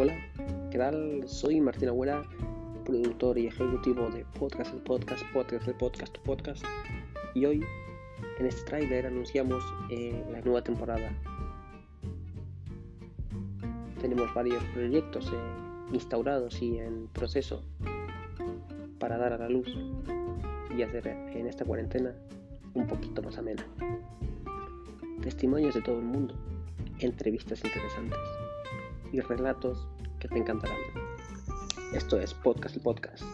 Hola, ¿qué tal? Soy Martín Agüera, productor y ejecutivo de Podcast el Podcast, Podcast el Podcast, tu podcast. Y hoy, en este trailer, anunciamos eh, la nueva temporada. Tenemos varios proyectos eh, instaurados y en proceso para dar a la luz y hacer en esta cuarentena un poquito más amena. Testimonios de todo el mundo, entrevistas interesantes y relatos que te encantarán. Esto es Podcast y Podcast.